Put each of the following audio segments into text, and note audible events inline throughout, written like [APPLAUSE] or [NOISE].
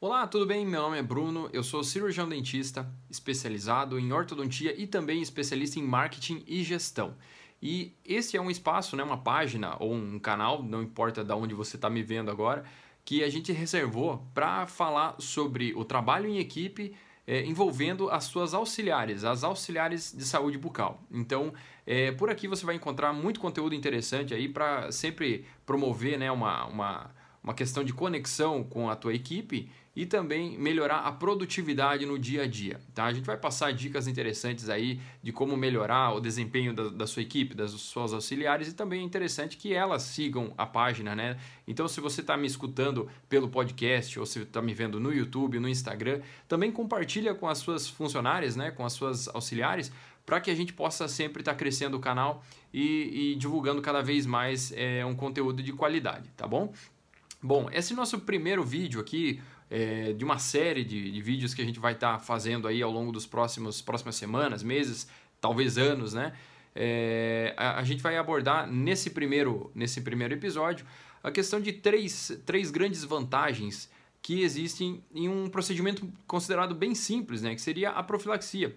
Olá, tudo bem? Meu nome é Bruno, eu sou cirurgião dentista, especializado em ortodontia e também especialista em marketing e gestão. E esse é um espaço, né, uma página ou um canal, não importa de onde você está me vendo agora, que a gente reservou para falar sobre o trabalho em equipe é, envolvendo as suas auxiliares, as auxiliares de saúde bucal. Então, é, por aqui você vai encontrar muito conteúdo interessante aí para sempre promover né, uma, uma, uma questão de conexão com a tua equipe e também melhorar a produtividade no dia a dia. Tá? A gente vai passar dicas interessantes aí de como melhorar o desempenho da, da sua equipe, das suas auxiliares e também é interessante que elas sigam a página, né? Então, se você está me escutando pelo podcast ou se está me vendo no YouTube, no Instagram, também compartilha com as suas funcionárias, né? Com as suas auxiliares para que a gente possa sempre estar tá crescendo o canal e, e, divulgando cada vez mais é, um conteúdo de qualidade, tá bom? Bom, esse nosso primeiro vídeo aqui, é, de uma série de, de, vídeos que a gente vai estar tá fazendo aí ao longo dos próximos próximas semanas, meses, talvez anos, né? É, a, a, gente vai abordar nesse primeiro, nesse primeiro episódio a questão de três, três grandes vantagens que existem em um procedimento considerado bem simples, né? Que seria a profilaxia.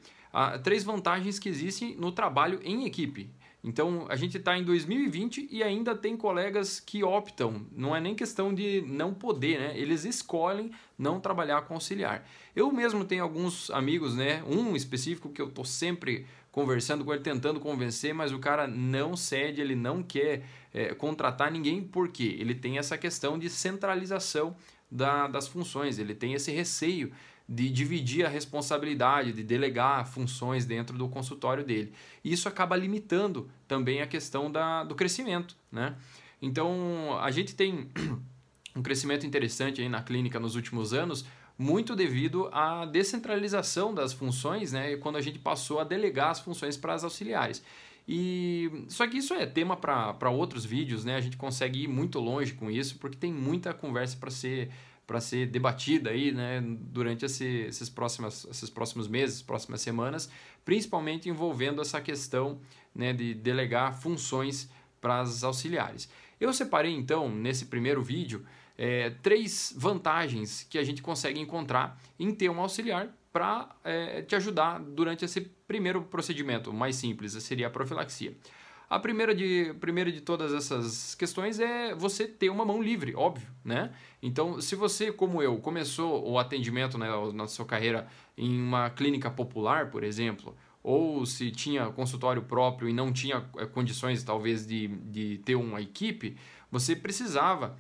Três vantagens que existem no trabalho em equipe. Então a gente está em 2020 e ainda tem colegas que optam, não é nem questão de não poder, né? Eles escolhem não trabalhar com auxiliar. Eu mesmo tenho alguns amigos, né? Um específico que eu estou sempre conversando com ele, tentando convencer, mas o cara não cede, ele não quer é, contratar ninguém, porque ele tem essa questão de centralização da, das funções, ele tem esse receio de dividir a responsabilidade, de delegar funções dentro do consultório dele. E isso acaba limitando também a questão da, do crescimento. Né? Então, a gente tem [CLEARS THROAT] um crescimento interessante aí na clínica nos últimos anos, muito devido à descentralização das funções, né, quando a gente passou a delegar as funções para as auxiliares. E só que isso é tema para outros vídeos, né? A gente consegue ir muito longe com isso, porque tem muita conversa para ser para ser debatida aí, né, durante esse, esses, próximos, esses próximos meses, próximas semanas, principalmente envolvendo essa questão né, de delegar funções para as auxiliares. Eu separei então, nesse primeiro vídeo, é, três vantagens que a gente consegue encontrar em ter um auxiliar para é, te ajudar durante esse primeiro procedimento mais simples, seria a profilaxia. A primeira de, primeira de todas essas questões é você ter uma mão livre, óbvio, né? Então, se você, como eu, começou o atendimento né, na sua carreira em uma clínica popular, por exemplo, ou se tinha consultório próprio e não tinha eh, condições, talvez, de, de ter uma equipe, você precisava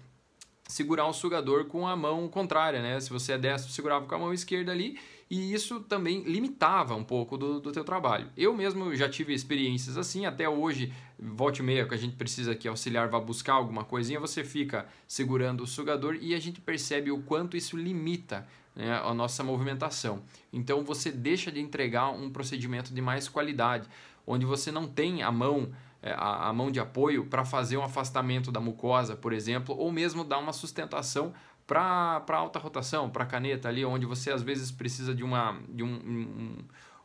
segurar o sugador com a mão contrária, né? Se você é destro, segurava com a mão esquerda ali e isso também limitava um pouco do, do teu trabalho. Eu mesmo já tive experiências assim, até hoje, volte e meia, que a gente precisa que auxiliar vá buscar alguma coisinha, você fica segurando o sugador e a gente percebe o quanto isso limita né, a nossa movimentação. Então você deixa de entregar um procedimento de mais qualidade, onde você não tem a mão a, a mão de apoio para fazer um afastamento da mucosa, por exemplo, ou mesmo dar uma sustentação para alta rotação, para caneta ali, onde você às vezes precisa de, uma, de um, um,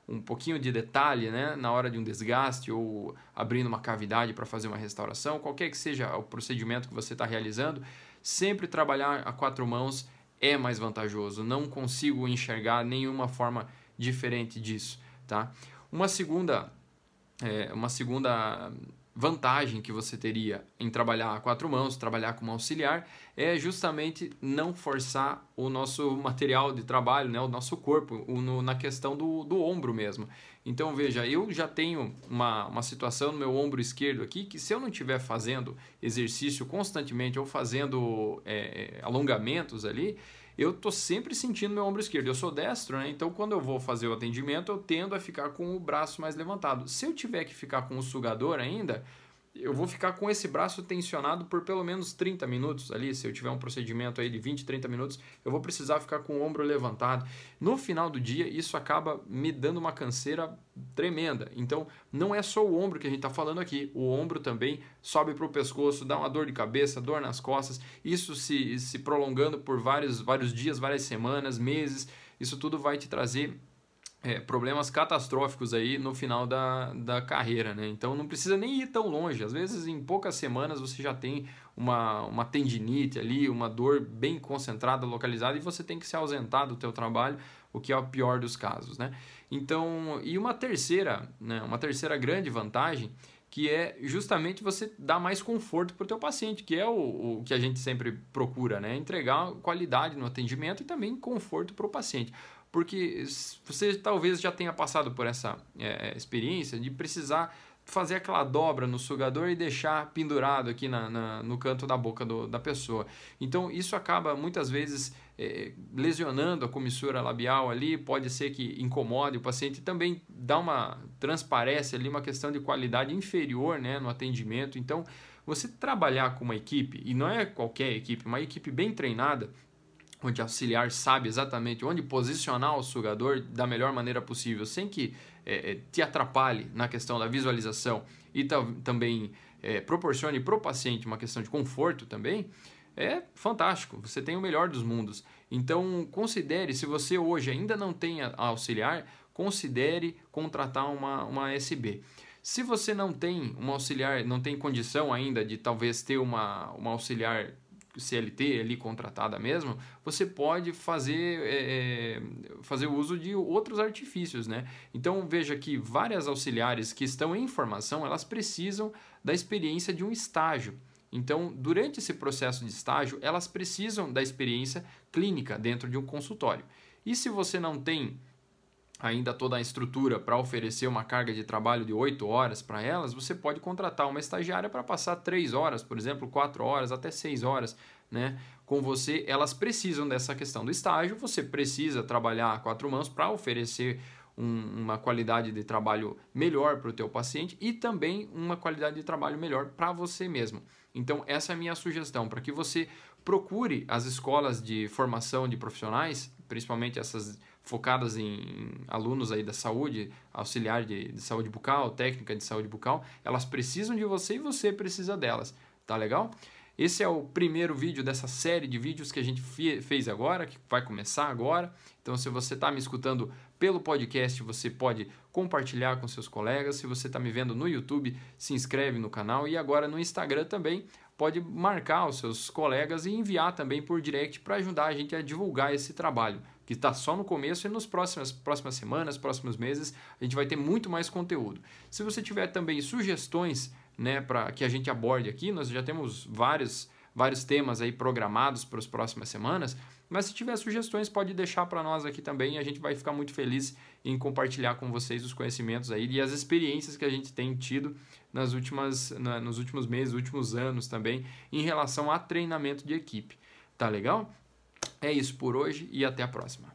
um pouquinho de detalhe né, na hora de um desgaste ou abrindo uma cavidade para fazer uma restauração, qualquer que seja o procedimento que você está realizando, sempre trabalhar a quatro mãos é mais vantajoso. Não consigo enxergar nenhuma forma diferente disso. Tá? Uma segunda é, uma segunda vantagem que você teria em trabalhar a quatro mãos, trabalhar como auxiliar, é justamente não forçar o nosso material de trabalho, né, o nosso corpo, o, no, na questão do, do ombro mesmo. Então veja, eu já tenho uma, uma situação no meu ombro esquerdo aqui que se eu não estiver fazendo exercício constantemente ou fazendo é, é alongamentos ali, eu tô sempre sentindo meu ombro esquerdo. Eu sou destro, né? Então quando eu vou fazer o atendimento, eu tendo a ficar com o braço mais levantado. Se eu tiver que ficar com o sugador ainda, eu vou ficar com esse braço tensionado por pelo menos 30 minutos ali. Se eu tiver um procedimento aí de 20, 30 minutos, eu vou precisar ficar com o ombro levantado. No final do dia, isso acaba me dando uma canseira tremenda. Então, não é só o ombro que a gente está falando aqui. O ombro também sobe para o pescoço, dá uma dor de cabeça, dor nas costas. Isso se, se prolongando por vários, vários dias, várias semanas, meses. Isso tudo vai te trazer é, problemas catastróficos aí no final da, da carreira, né? Então não precisa nem ir tão longe. Às vezes em poucas semanas você já tem uma, uma tendinite ali, uma dor bem concentrada, localizada, e você tem que se ausentar do teu trabalho, o que é o pior dos casos, né? Então, e uma terceira, né, uma terceira grande vantagem que é justamente você dar mais conforto para o teu paciente, que é o, o, que a gente sempre procura, né? Entregar qualidade no atendimento e também conforto para o paciente. Porque você talvez já tenha passado por essa é, experiência de precisar fazer aquela dobra no sugador e deixar pendurado aqui na, na no canto da boca do, da pessoa. Então, isso acaba muitas vezes é, lesionando a comissura labial ali, pode ser que incomode o paciente e também dá uma transparece ali uma questão de qualidade inferior né, no atendimento. Então, você trabalhar com uma equipe, e não é qualquer equipe, uma equipe bem treinada, onde auxiliar sabe exatamente onde posicionar o sugador da melhor maneira possível, sem que é, é te atrapalhe na questão da visualização e também é, proporcione para o paciente uma questão de conforto também, é fantástico. Você tem o melhor dos mundos. Então, considere, se você hoje ainda não tem auxiliar, considere contratar uma, uma SB. Se você não tem uma auxiliar, não tem condição ainda de talvez ter uma, uma auxiliar CLT ali contratada mesmo, você pode fazer, é, é, fazer uso de outros artifícios, né? Então veja que várias auxiliares que estão em formação, elas precisam da experiência de um estágio. Então, durante esse processo de estágio, elas precisam da experiência clínica dentro de um consultório. E se você não tem ainda toda a estrutura para oferecer uma carga de trabalho de 8 horas para elas, você pode contratar uma estagiária para passar 3 horas, por exemplo, 4 horas, até 6 horas né, com você. Elas precisam dessa questão do estágio, você precisa trabalhar a quatro mãos para oferecer um, uma qualidade de trabalho melhor para o teu paciente e também uma qualidade de trabalho melhor para você mesmo. Então, essa é a minha sugestão, para que você procure as escolas de formação de profissionais, principalmente essas focadas em alunos aí da saúde, auxiliar de, de, saúde bucal, técnica de saúde bucal, elas precisam de você e você precisa delas, tá legal? Esse é o primeiro vídeo dessa série de vídeos que a gente fez agora, que vai começar agora. Então, se você está me escutando pelo podcast, você pode compartilhar com seus colegas. Se você está me vendo no YouTube, se inscreve no canal e agora no Instagram também pode marcar os seus colegas e enviar também por direct para ajudar a gente a divulgar esse trabalho que está só no começo e nas próximas, próximas semanas, próximos meses, a gente vai ter muito mais conteúdo. Se você tiver também sugestões né, para que a gente aborde aqui, nós já temos vários, vários temas aí programados para as próximas semanas, mas se tiver sugestões, pode deixar para nós aqui também, a gente vai ficar muito feliz em compartilhar com vocês os conhecimentos aí e as experiências que a gente tem tido nas últimas, na, nos últimos meses, últimos anos também, em relação a treinamento de equipe. Tá legal? É isso por hoje e até a próxima.